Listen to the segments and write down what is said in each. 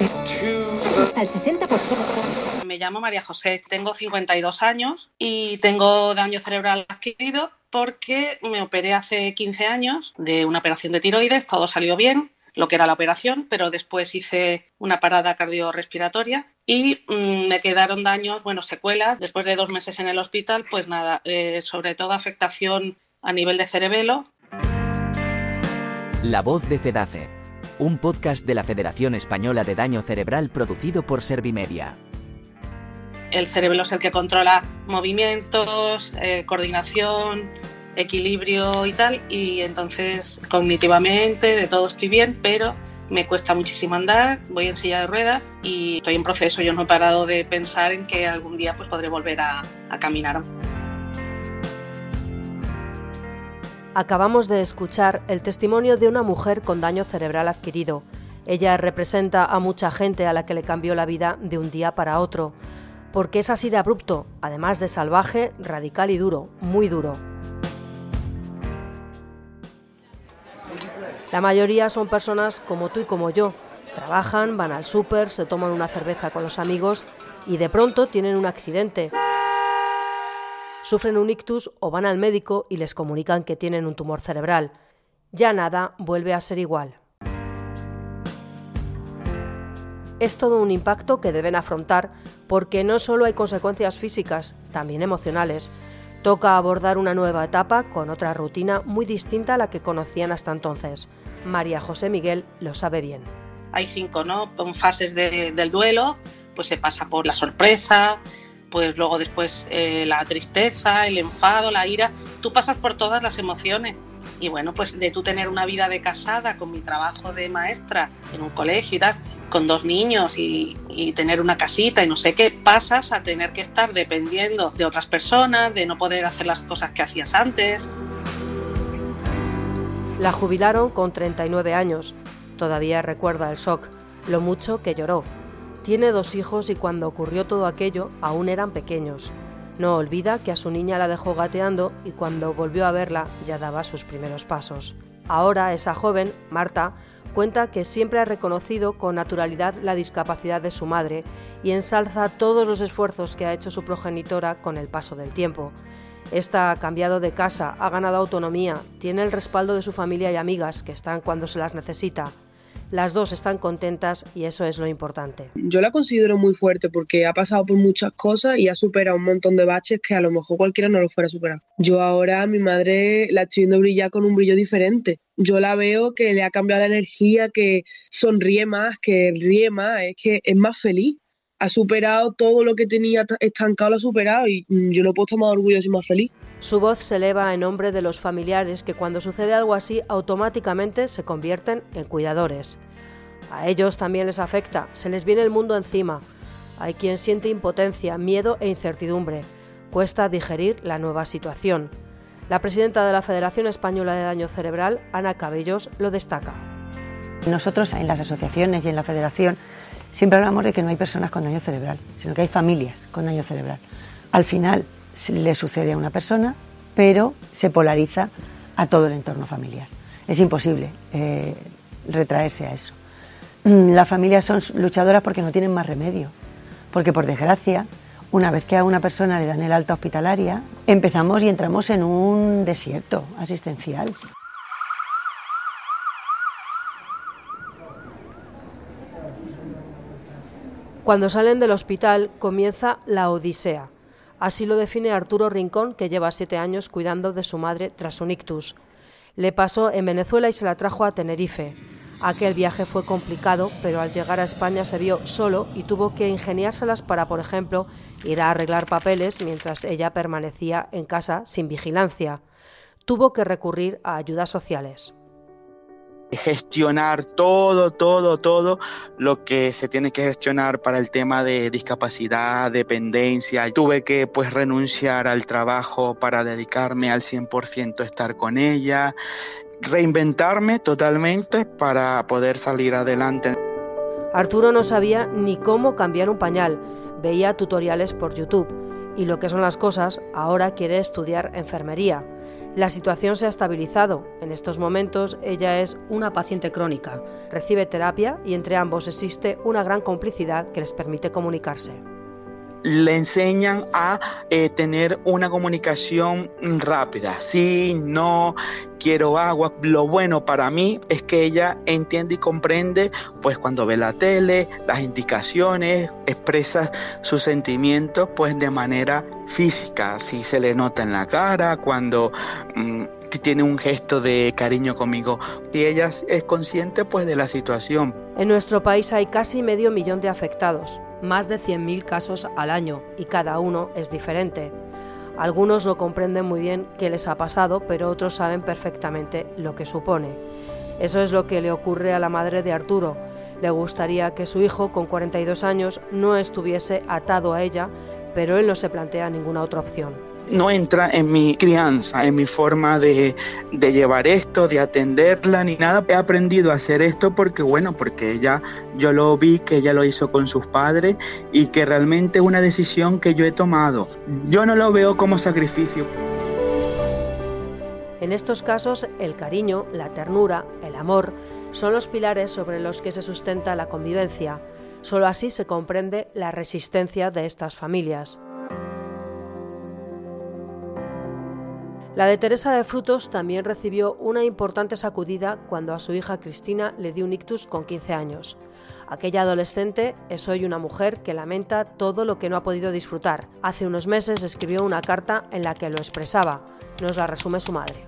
Hasta el 60%. Me llamo María José, tengo 52 años y tengo daño cerebral adquirido porque me operé hace 15 años de una operación de tiroides, todo salió bien, lo que era la operación, pero después hice una parada cardiorrespiratoria y mm, me quedaron daños, bueno, secuelas. Después de dos meses en el hospital, pues nada, eh, sobre todo afectación a nivel de cerebelo. La voz de CEDACE, un podcast de la Federación Española de Daño Cerebral producido por Servimedia. El cerebelo es el que controla movimientos, eh, coordinación, equilibrio y tal, y entonces cognitivamente de todo estoy bien, pero me cuesta muchísimo andar, voy en silla de ruedas y estoy en proceso. Yo no he parado de pensar en que algún día pues podré volver a caminar. Acabamos de escuchar el testimonio de una mujer con daño cerebral adquirido. Ella representa a mucha gente a la que le cambió la vida de un día para otro, porque es así de abrupto, además de salvaje, radical y duro, muy duro. La mayoría son personas como tú y como yo. Trabajan, van al súper, se toman una cerveza con los amigos y de pronto tienen un accidente. Sufren un ictus o van al médico y les comunican que tienen un tumor cerebral. Ya nada vuelve a ser igual. Es todo un impacto que deben afrontar porque no solo hay consecuencias físicas, también emocionales. Toca abordar una nueva etapa con otra rutina muy distinta a la que conocían hasta entonces. María José Miguel lo sabe bien. Hay cinco ¿no? fases del duelo, pues se pasa por la sorpresa, pues luego después eh, la tristeza, el enfado, la ira, tú pasas por todas las emociones. Y bueno, pues de tú tener una vida de casada con mi trabajo de maestra en un colegio y tal, con dos niños y, tener una casita y no sé qué, pasas a tener que estar dependiendo de otras personas, de no poder hacer las cosas que hacías antes. La jubilaron con 39 años. Todavía recuerda el shock, lo mucho que lloró. Tiene dos hijos y cuando ocurrió todo aquello aún eran pequeños. No olvida que a su niña la dejó gateando y cuando volvió a verla ya daba sus primeros pasos. Ahora esa joven, Marta, cuenta que siempre ha reconocido con naturalidad la discapacidad de su madre y ensalza todos los esfuerzos que ha hecho su progenitora con el paso del tiempo. Esta ha cambiado de casa, ha ganado autonomía, tiene el respaldo de su familia y amigas que están cuando se las necesita. Las dos están contentas y eso es lo importante. Yo la considero muy fuerte porque ha pasado por muchas cosas y ha superado un montón de baches que a lo mejor cualquiera no lo fuera a superar. Yo ahora a mi madre la estoy viendo brillar con un brillo diferente. Yo la veo que le ha cambiado la energía, que sonríe más, que ríe más, es que es más feliz ha superado todo lo que tenía estancado, lo ha superado y yo no puedo estar más orgulloso y más feliz. Su voz se eleva en nombre de los familiares que cuando sucede algo así automáticamente se convierten en cuidadores. A ellos también les afecta, se les viene el mundo encima. Hay quien siente impotencia, miedo e incertidumbre. Cuesta digerir la nueva situación. La presidenta de la Federación Española de Daño Cerebral, Ana Cabellos, lo destaca. Nosotros en las asociaciones y en la federación Siempre hablamos de que no hay personas con daño cerebral, sino que hay familias con daño cerebral. Al final le sucede a una persona, pero se polariza a todo el entorno familiar. Es imposible eh, retraerse a eso. Mm, las familias son luchadoras porque no tienen más remedio, porque por desgracia, una vez que a una persona le dan el alta hospitalaria, empezamos y entramos en un desierto asistencial. Cuando salen del hospital comienza la odisea. Así lo define Arturo Rincón, que lleva siete años cuidando de su madre tras un ictus. Le pasó en Venezuela y se la trajo a Tenerife. Aquel viaje fue complicado, pero al llegar a España se vio solo y tuvo que ingeniárselas para, por ejemplo, ir a arreglar papeles mientras ella permanecía en casa sin vigilancia. Tuvo que recurrir a ayudas sociales gestionar todo, todo, todo lo que se tiene que gestionar para el tema de discapacidad, dependencia. Tuve que pues renunciar al trabajo para dedicarme al 100% a estar con ella, reinventarme totalmente para poder salir adelante. Arturo no sabía ni cómo cambiar un pañal, veía tutoriales por YouTube y lo que son las cosas, ahora quiere estudiar enfermería La situación se ha estabilizado. En estos momentos ella es una paciente crónica, recibe terapia y entre ambos existe una gran complicidad que les permite comunicarse le enseñan a eh, tener una comunicación rápida. Sí, no, quiero agua. Lo bueno para mí es que ella entiende y comprende, pues cuando ve la tele, las indicaciones, expresa sus sentimientos, pues de manera física. Si se le nota en la cara, cuando mm, tiene un gesto de cariño conmigo. Y ella es consciente, pues, de la situación. En nuestro país hay casi medio millón de afectados más de 100.000 casos al año y cada uno es diferente. Algunos no comprenden muy bien qué les ha pasado, pero otros saben perfectamente lo que supone. Eso es lo que le ocurre a la madre de Arturo. Le gustaría que su hijo, con 42 años, no estuviese atado a ella, pero él no se plantea ninguna otra opción no entra en mi crianza, en mi forma de, llevar esto, de atenderla, ni nada. He aprendido a hacer esto porque, bueno, porque ella, yo lo vi que ella lo hizo con sus padres y que realmente es una decisión que yo he tomado. Yo no lo veo como sacrificio. En estos casos, el cariño, la ternura, el amor son los pilares sobre los que se sustenta la convivencia. Solo así se comprende la resistencia de estas familias. La de Teresa de Frutos también recibió una importante sacudida cuando a su hija Cristina le dio un ictus con 15 años. Aquella adolescente es hoy una mujer que lamenta todo lo que no ha podido disfrutar. Hace unos meses escribió una carta en la que lo expresaba. Nos la resume su madre.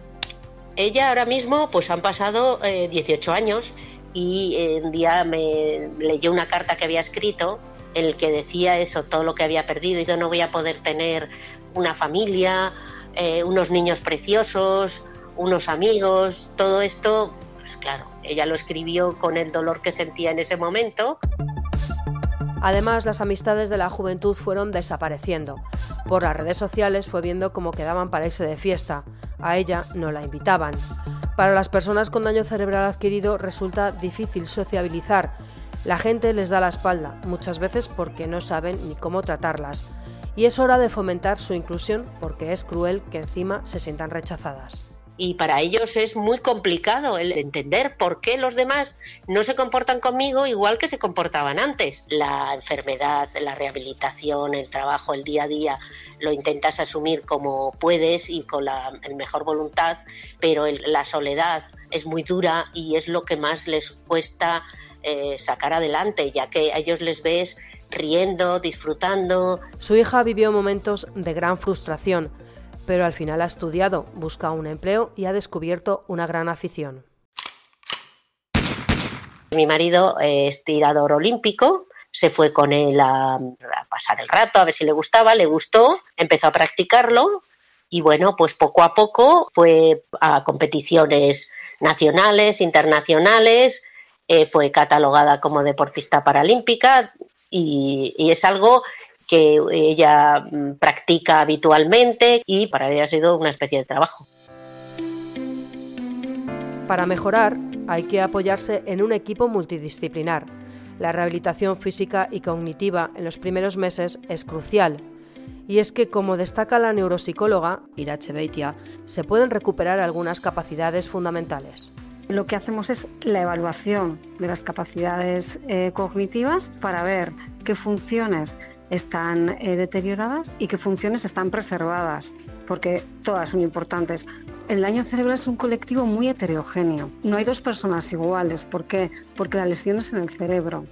Ella ahora mismo pues han pasado 18 eh, años y eh, un día me leyó una carta que había escrito en el que decía eso, todo lo que había perdido y no voy a poder tener una familia, eh, unos niños preciosos, unos amigos, todo esto, pues claro, ella lo escribió con el dolor que sentía en ese momento. Además, las amistades de la juventud fueron desapareciendo. Por las redes sociales fue viendo cómo quedaban para irse de fiesta. A ella no la invitaban. Para las personas con daño cerebral adquirido resulta difícil sociabilizar. La gente les da la espalda, muchas veces porque no saben ni cómo tratarlas y es hora de fomentar su inclusión porque es cruel que encima se sientan rechazadas y para ellos es muy complicado el entender por qué los demás no se comportan conmigo igual que se comportaban antes. La enfermedad, la rehabilitación, el trabajo, el día a día lo intentas asumir como puedes y con la mejor voluntad, pero la soledad es muy dura y es lo que más les cuesta eh, sacar adelante, ya que a ellos les ves riendo, disfrutando. Su hija vivió momentos de gran frustración, pero al final ha estudiado, busca un empleo y ha descubierto una gran afición. Mi marido es tirador olímpico, se fue con él a, pasar el rato, a ver si le gustaba, le gustó, empezó a practicarlo y bueno, pues poco a poco fue a competiciones nacionales, internacionales, eh, fue catalogada como deportista paralímpica, y, es algo que ella mm, practica habitualmente y para ella ha sido una especie de trabajo. Para mejorar hay que apoyarse en un equipo multidisciplinar. La rehabilitación física y cognitiva en los primeros meses es crucial. Y es que, como destaca la neuropsicóloga Irache Beitia, se pueden recuperar algunas capacidades fundamentales lo que hacemos es la evaluación de las capacidades eh, cognitivas para ver qué funciones están eh, deterioradas y qué funciones están preservadas, porque todas son importantes. El daño cerebral es un colectivo muy heterogéneo. No hay dos personas iguales. ¿Por qué? Porque la lesión es en el cerebro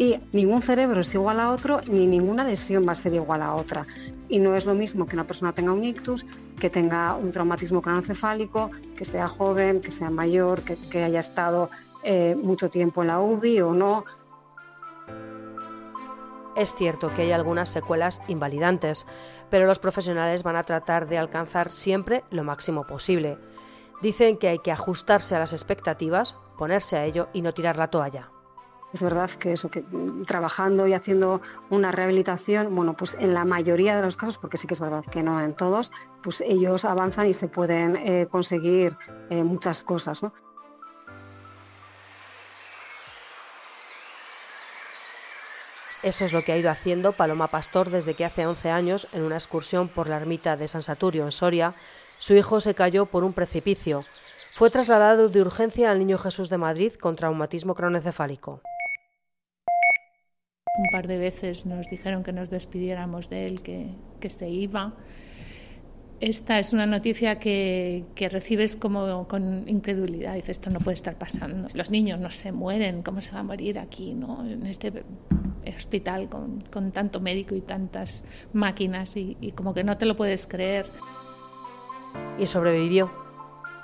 y ningún cerebro es igual a otro ni ninguna lesión va a ser igual a otra. Y no es lo mismo que una persona tenga un ictus, que tenga un traumatismo craneoencefálico, que sea joven, que sea mayor, que, haya estado eh, mucho tiempo en la UBI o no. Es cierto que hay algunas secuelas invalidantes, pero los profesionales van a tratar de alcanzar siempre lo máximo posible. Dicen que hay que ajustarse a las expectativas, ponerse a ello y no tirar la toalla. Es verdad que eso, que trabajando y haciendo una rehabilitación, bueno, pues en la mayoría de los casos, porque sí que es verdad que no en todos, pues ellos avanzan y se pueden eh, conseguir eh, muchas cosas. Eso es lo que ha ido haciendo Paloma Pastor desde que hace 11 años, en una excursión por la ermita de San Saturio en Soria, Su hijo se cayó por un precipicio. Fue trasladado de urgencia al Niño Jesús de Madrid con traumatismo cronoencefálico. Un par de veces nos dijeron que nos despidiéramos de él, que, se iba. Esta es una noticia que, recibes como con incredulidad. Dices, esto no puede estar pasando. Los niños no se mueren, ¿cómo se va a morir aquí, no? en este hospital con, tanto médico y tantas máquinas? Y, y como que no te lo puedes creer. Y sobrevivió.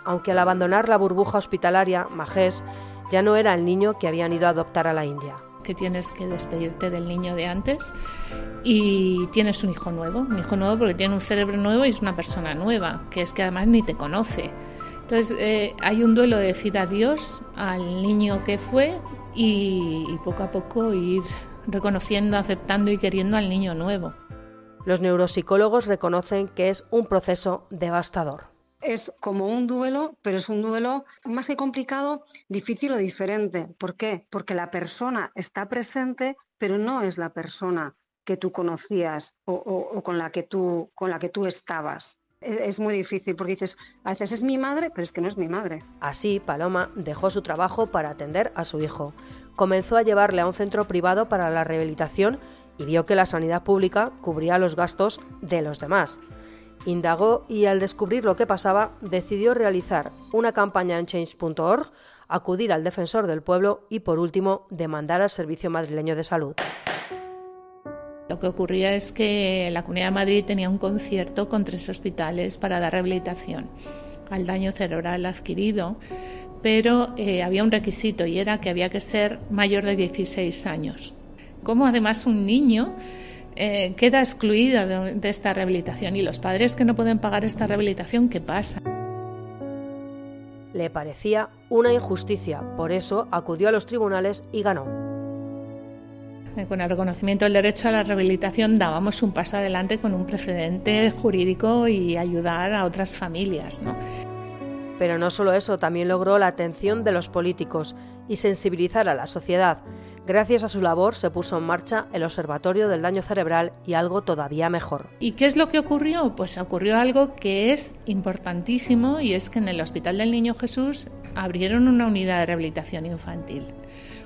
Aunque al abandonar la burbuja hospitalaria, Majés ya no era el niño que habían ido a adoptar a la India que tienes que despedirte del niño de antes y tienes un hijo nuevo, un hijo nuevo porque tiene un cerebro nuevo y es una persona nueva, que es que además ni te conoce. Entonces eh, hay un duelo de decir adiós al niño que fue y, y poco a poco ir reconociendo, aceptando y queriendo al niño nuevo. Los neuropsicólogos reconocen que es un proceso devastador es como un duelo, pero es un duelo más que complicado, difícil o diferente. ¿Por qué? Porque la persona está presente, pero no es la persona que tú conocías o, o, con, la que tú, con la que tú estabas. Es, es muy difícil porque dices, a veces es mi madre, pero es que no es mi madre. Así, Paloma dejó su trabajo para atender a su hijo. Comenzó a llevarle a un centro privado para la rehabilitación y vio que la sanidad pública cubría los gastos de los demás. Indagó y al descubrir lo que pasaba decidió realizar una campaña en change.org, acudir al defensor del pueblo y por último demandar al Servicio Madrileño de Salud. Lo que ocurría es que la Comunidad de Madrid tenía un concierto con tres hospitales para dar rehabilitación al daño cerebral adquirido, pero eh, había un requisito y era que había que ser mayor de 16 años. Como además un niño eh, queda excluida de, de esta rehabilitación y los padres que no pueden pagar esta rehabilitación, ¿qué pasa? Le parecía una injusticia, por eso acudió a los tribunales y ganó. Eh, Con el reconocimiento del derecho a la rehabilitación dábamos un paso adelante con un precedente jurídico y ayudar a otras familias. ¿no? Pero no solo eso, también logró la atención de los políticos y sensibilizar a la sociedad. Gracias a su labor se puso en marcha el Observatorio del Daño Cerebral y algo todavía mejor. ¿Y qué es lo que ocurrió? Pues ocurrió algo que es importantísimo y es que en el Hospital del Niño Jesús abrieron una unidad de rehabilitación infantil.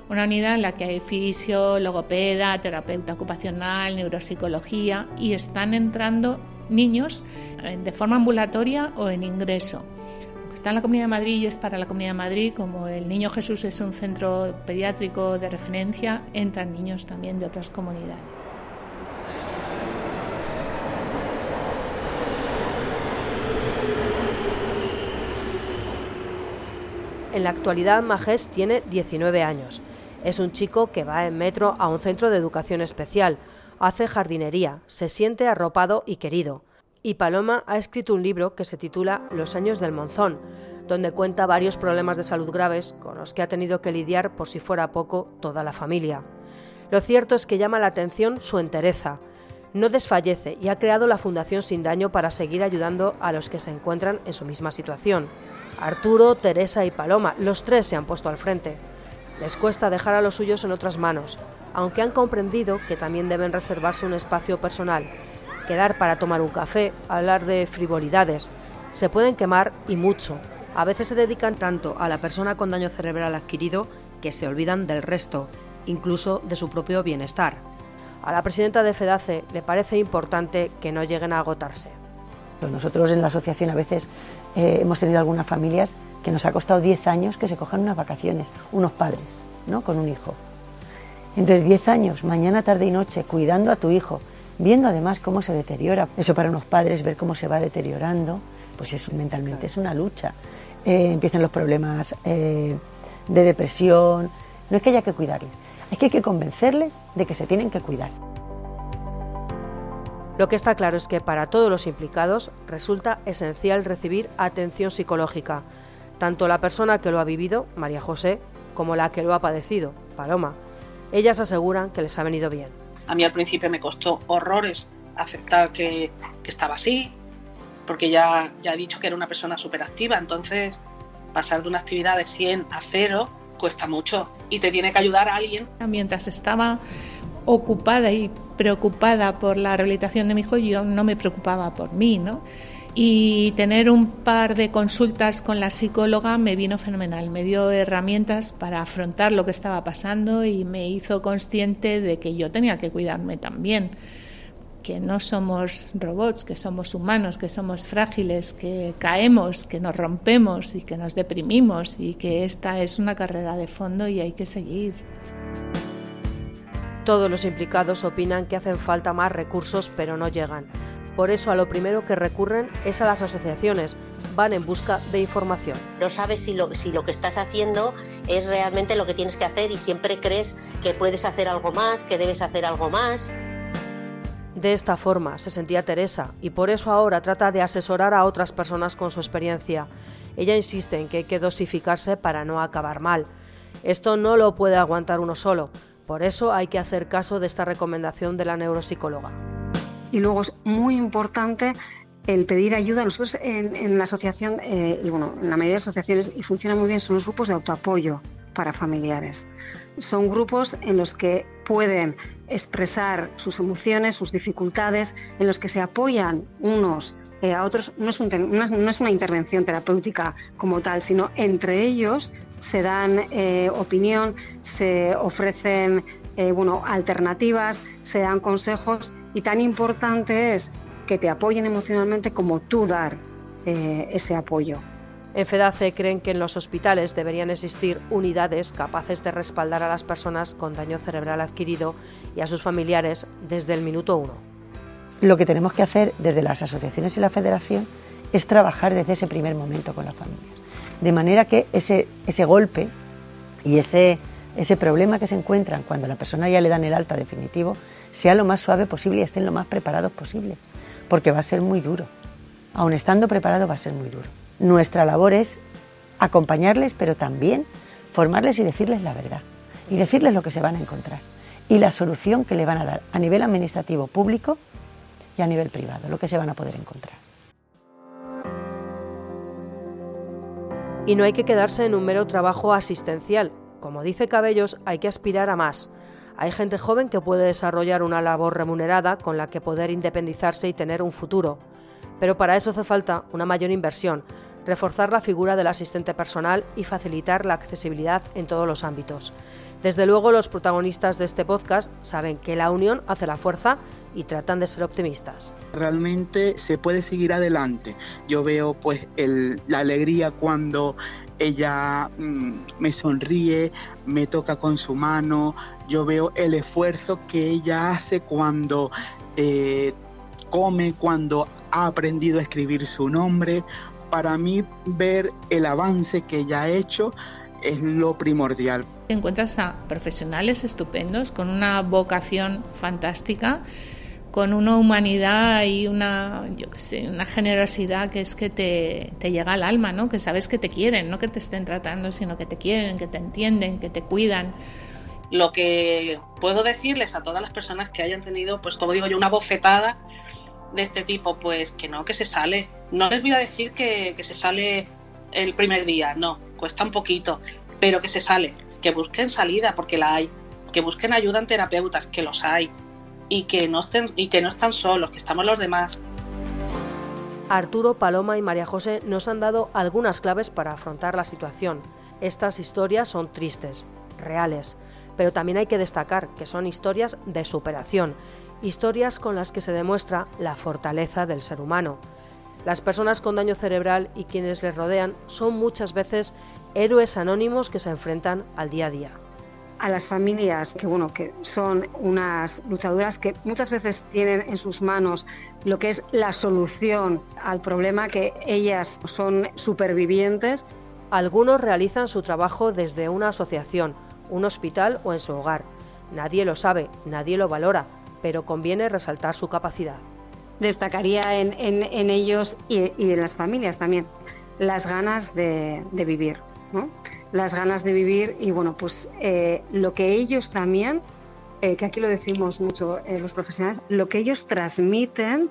Una unidad en la que hay fisio, logopeda, terapeuta ocupacional, neuropsicología y están entrando niños de forma ambulatoria o en ingreso está en la Comunidad de Madrid y es para la Comunidad de Madrid, como el Niño Jesús es un centro pediátrico de referencia, entran niños también de otras comunidades. En la actualidad, Majés tiene 19 años. Es un chico que va en metro a un centro de educación especial, hace jardinería, se siente arropado y querido. Y Paloma ha escrito un libro que se titula Los años del monzón, donde cuenta varios problemas de salud graves con los que ha tenido que lidiar por si fuera poco toda la familia. Lo cierto es que llama la atención su entereza. No desfallece y ha creado la Fundación Sin Daño para seguir ayudando a los que se encuentran en su misma situación. Arturo, Teresa y Paloma, los tres se han puesto al frente. Les cuesta dejar a los suyos en otras manos, aunque han comprendido que también deben reservarse un espacio personal quedar para tomar un café, hablar de frivolidades. Se pueden quemar y mucho. A veces se dedican tanto a la persona con daño cerebral adquirido que se olvidan del resto, incluso de su propio bienestar. A la presidenta de FEDACE le parece importante que no lleguen a agotarse. Nosotros en la asociación a veces eh, hemos tenido algunas familias que nos ha costado 10 años que se cojan unas vacaciones, unos padres, ¿no? Con un hijo. Entonces 10 años, mañana, tarde y noche, cuidando a tu hijo, viendo además cómo se deteriora. Eso para unos padres, ver cómo se va deteriorando, pues eso mentalmente es una lucha. Eh, empiezan los problemas eh, de depresión. No es que haya que cuidarles, es que hay que convencerles de que se tienen que cuidar. Lo que está claro es que para todos los implicados resulta esencial recibir atención psicológica, tanto la persona que lo ha vivido, María José, como la que lo ha padecido, Paloma. Ellas aseguran que les ha venido bien. A mí al principio me costó horrores aceptar que, que estaba así, porque ya, ya he dicho que era una persona súper activa, entonces pasar de una actividad de 100 a 0 cuesta mucho y te tiene que ayudar a alguien. Mientras estaba ocupada y preocupada por la rehabilitación de mi hijo, yo no me preocupaba por mí, ¿no? Y tener un par de consultas con la psicóloga me vino fenomenal, me dio herramientas para afrontar lo que estaba pasando y me hizo consciente de que yo tenía que cuidarme también, que no somos robots, que somos humanos, que somos frágiles, que caemos, que nos rompemos y que nos deprimimos y que esta es una carrera de fondo y hay que seguir. Todos los implicados opinan que hacen falta más recursos, pero no llegan. Por eso a lo primero que recurren es a las asociaciones, van en busca de información. No sabes si lo, si lo que estás haciendo es realmente lo que tienes que hacer y siempre crees que puedes hacer algo más, que debes hacer algo más. De esta forma se sentía Teresa y por eso ahora trata de asesorar a otras personas con su experiencia. Ella insiste en que hay que dosificarse para no acabar mal. Esto no lo puede aguantar uno solo, por eso hay que hacer caso de esta recomendación de la neuropsicóloga. Y luego es muy importante el pedir ayuda. Nosotros en, la asociación, eh, y bueno, en la mayoría de asociaciones, y funciona muy bien, son los grupos de autoapoyo para familiares. Son grupos en los que pueden expresar sus emociones, sus dificultades, en los que se apoyan unos eh, a otros. No es, no es, una intervención terapéutica como tal, sino entre ellos se dan eh, opinión, se ofrecen bueno, alternativas, se dan consejos y tan importante es que te apoyen emocionalmente como tú dar eh, ese apoyo. En FEDACE creen que en los hospitales deberían existir unidades capaces de respaldar a las personas con daño cerebral adquirido y a sus familiares desde el minuto uno. Lo que tenemos que hacer desde las asociaciones y la federación es trabajar desde ese primer momento con las familias. De manera que ese, ese golpe y ese, ese problema que se encuentran cuando la persona ya le dan el alta definitivo sea lo más suave posible y estén lo más preparados posible, porque va a ser muy duro. Aun estando preparado va a ser muy duro. Nuestra labor es acompañarles, pero también formarles y decirles la verdad, y decirles lo que se van a encontrar, y la solución que le van a dar a nivel administrativo público y a nivel privado, lo que se van a poder encontrar. Y no hay que quedarse en un mero trabajo asistencial. Como dice Cabellos, hay que aspirar a más hay gente joven que puede desarrollar una labor remunerada con la que poder independizarse y tener un futuro. Pero para eso hace falta una mayor inversión, reforzar la figura del asistente personal y facilitar la accesibilidad en todos los ámbitos. Desde luego los protagonistas de este podcast saben que la unión hace la fuerza y tratan de ser optimistas. Realmente se puede seguir adelante. Yo veo pues la alegría cuando ella mm, me sonríe, me toca con su mano, yo veo el esfuerzo que ella hace cuando eh, come, cuando ha aprendido a escribir su nombre. Para mí ver el avance que ella ha hecho es lo primordial. Encuentras a profesionales estupendos con una vocación fantástica con una humanidad y una, yo sé, una generosidad que es que te, te, llega al alma, ¿no? Que sabes que te quieren, no que te estén tratando, sino que te quieren, que te entienden, que te cuidan. Lo que puedo decirles a todas las personas que hayan tenido, pues como digo yo, una bofetada de este tipo, pues que no, que se sale. No les voy a decir que, que se sale el primer día, no, cuesta un poquito, pero que se sale, que busquen salida, porque la hay, que busquen ayuda en terapeutas, que los hay, y que no y que no están solos, que estamos los demás. Arturo, Paloma y María José nos han dado algunas claves para afrontar la situación. Estas historias son tristes, reales, pero también hay que destacar que son historias de superación, historias con las que se demuestra la fortaleza del ser humano. Las personas con daño cerebral y quienes les rodean son muchas veces héroes anónimos que se enfrentan al día a día a las familias que bueno que son unas luchadoras que muchas veces tienen en sus manos lo que es la solución al problema que ellas son supervivientes. Algunos realizan su trabajo desde una asociación, un hospital o en su hogar. Nadie lo sabe, nadie lo valora, pero conviene resaltar su capacidad. Destacaría en, ellos y, en las familias también las ganas de, de vivir. ¿no? Las ganas de vivir y bueno, pues eh, lo que ellos también, eh, que aquí lo decimos mucho eh, los profesionales, lo que ellos transmiten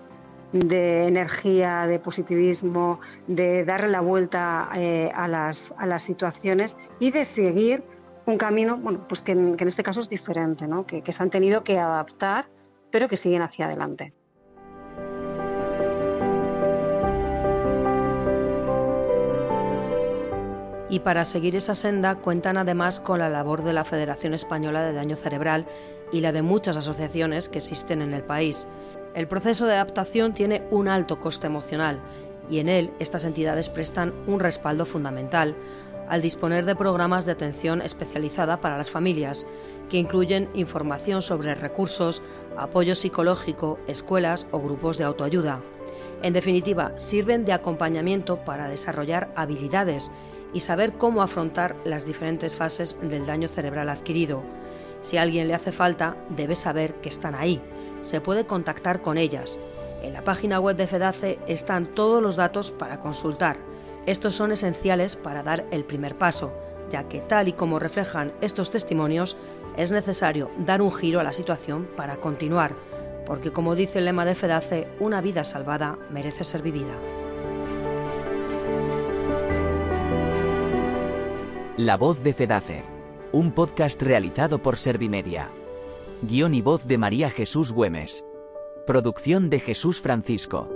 de energía, de positivismo, de darle la vuelta a, las, a las situaciones y de seguir un camino, bueno, pues que en, este caso es diferente, ¿no? que, que se han tenido que adaptar, pero que siguen hacia adelante. Y para seguir esa senda cuentan además con la labor de la Federación Española de Daño Cerebral y la de muchas asociaciones que existen en el país. El proceso de adaptación tiene un alto coste emocional y en él estas entidades prestan un respaldo fundamental al disponer de programas de atención especializada para las familias, que incluyen información sobre recursos, apoyo psicológico, escuelas o grupos de autoayuda. En definitiva, sirven de acompañamiento para desarrollar habilidades y saber cómo afrontar las diferentes fases del daño cerebral adquirido. Si a alguien le hace falta, debe saber que están ahí. Se puede contactar con ellas. En la página web de FEDACE están todos los datos para consultar. Estos son esenciales para dar el primer paso, ya que tal y como reflejan estos testimonios, es necesario dar un giro a la situación para continuar, porque como dice el lema de FEDACE, una vida salvada merece ser vivida. La voz de FEDACE, un podcast realizado por Servimedia. Guión y voz de María Jesús Güemes. Producción de Jesús Francisco.